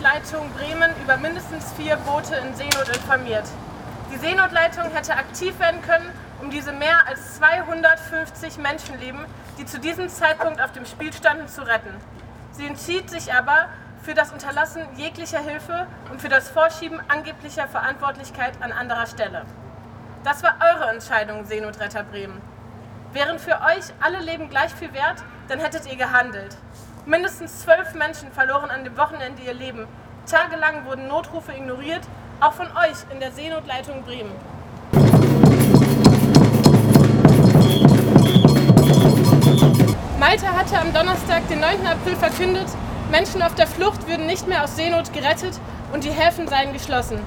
Seenotleitung Bremen über mindestens vier Boote in Seenot informiert. Die Seenotleitung hätte aktiv werden können, um diese mehr als 250 Menschenleben, die zu diesem Zeitpunkt auf dem Spiel standen, zu retten. Sie entschied sich aber für das Unterlassen jeglicher Hilfe und für das Vorschieben angeblicher Verantwortlichkeit an anderer Stelle. Das war eure Entscheidung, Seenotretter Bremen. Wären für euch alle Leben gleich viel wert, dann hättet ihr gehandelt. Mindestens zwölf Menschen verloren an dem Wochenende ihr Leben. Tagelang wurden Notrufe ignoriert, auch von euch in der Seenotleitung Bremen. Malta hatte am Donnerstag, den 9. April, verkündet, Menschen auf der Flucht würden nicht mehr aus Seenot gerettet und die Häfen seien geschlossen.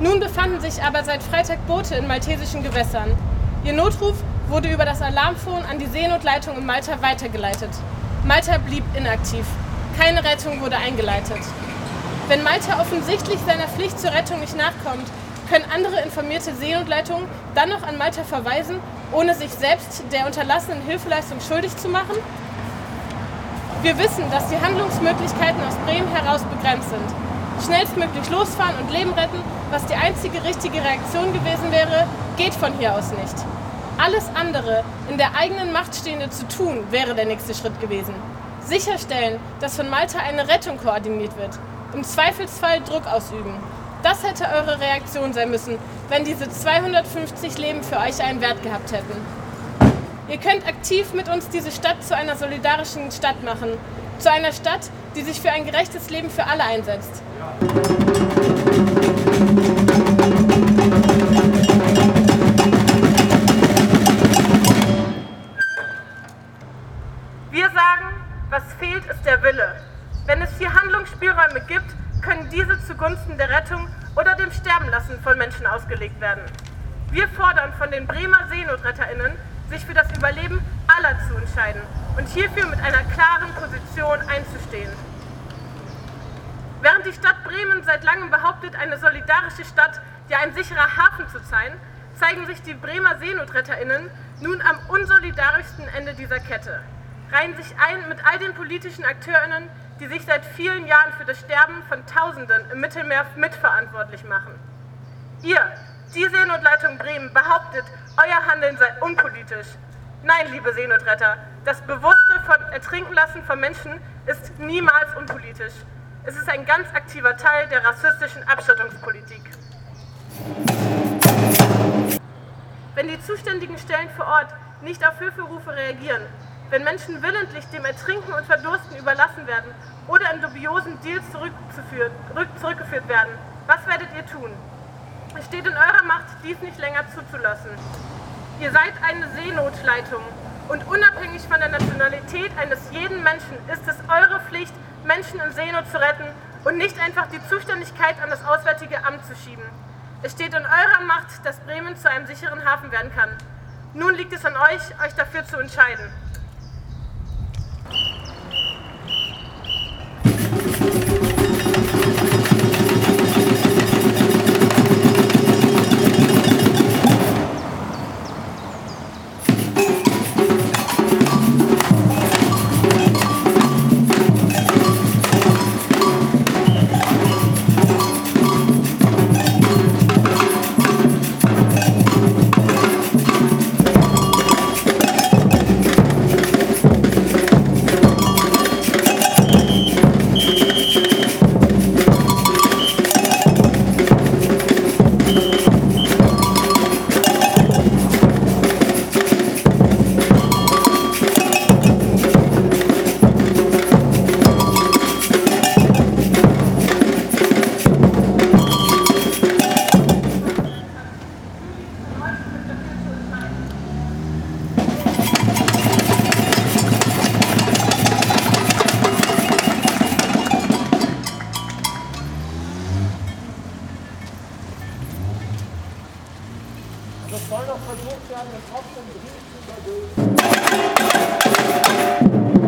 Nun befanden sich aber seit Freitag Boote in maltesischen Gewässern. Ihr Notruf wurde über das Alarmphone an die Seenotleitung in Malta weitergeleitet. Malta blieb inaktiv. Keine Rettung wurde eingeleitet. Wenn Malta offensichtlich seiner Pflicht zur Rettung nicht nachkommt, können andere informierte Seenotleitungen dann noch an Malta verweisen, ohne sich selbst der unterlassenen Hilfeleistung schuldig zu machen? Wir wissen, dass die Handlungsmöglichkeiten aus Bremen heraus begrenzt sind. Schnellstmöglich losfahren und Leben retten, was die einzige richtige Reaktion gewesen wäre, geht von hier aus nicht. Alles andere in der eigenen Macht Stehende zu tun, wäre der nächste Schritt gewesen. Sicherstellen, dass von Malta eine Rettung koordiniert wird. Im Zweifelsfall Druck ausüben. Das hätte eure Reaktion sein müssen, wenn diese 250 Leben für euch einen Wert gehabt hätten. Ihr könnt aktiv mit uns diese Stadt zu einer solidarischen Stadt machen. Zu einer Stadt, die sich für ein gerechtes Leben für alle einsetzt. Wir sagen, was fehlt, ist der Wille. Wenn es hier Handlungsspielräume gibt, können diese zugunsten der Rettung oder dem Sterbenlassen von Menschen ausgelegt werden. Wir fordern von den Bremer SeenotretterInnen, sich für das Überleben aller zu entscheiden und hierfür mit einer klaren Position einzustehen. Während die Stadt Bremen seit langem behauptet, eine solidarische Stadt, ja ein sicherer Hafen zu sein, zeigen sich die Bremer SeenotretterInnen nun am unsolidarischsten Ende dieser Kette, reihen sich ein mit all den politischen AkteurInnen, die sich seit vielen Jahren für das Sterben von Tausenden im Mittelmeer mitverantwortlich machen. Ihr, die Seenotleitung Bremen, behauptet, euer Handeln sei unpolitisch. Nein, liebe Seenotretter, das bewusste von Ertrinkenlassen von Menschen ist niemals unpolitisch. Es ist ein ganz aktiver Teil der rassistischen Abschottungspolitik. Wenn die zuständigen Stellen vor Ort nicht auf Hilferufe reagieren, wenn Menschen willentlich dem Ertrinken und Verdursten überlassen werden oder in dubiosen Deals zurückgeführt werden, was werdet ihr tun? Es steht in eurer Macht, dies nicht länger zuzulassen. Ihr seid eine Seenotleitung und unabhängig von der Nationalität eines jeden Menschen ist es eure Pflicht, Menschen in Seenot zu retten und nicht einfach die Zuständigkeit an das Auswärtige Amt zu schieben. Es steht in eurer Macht, dass Bremen zu einem sicheren Hafen werden kann. Nun liegt es an euch, euch dafür zu entscheiden. Das soll doch versucht werden, den Kopf im Brief zu überlegen.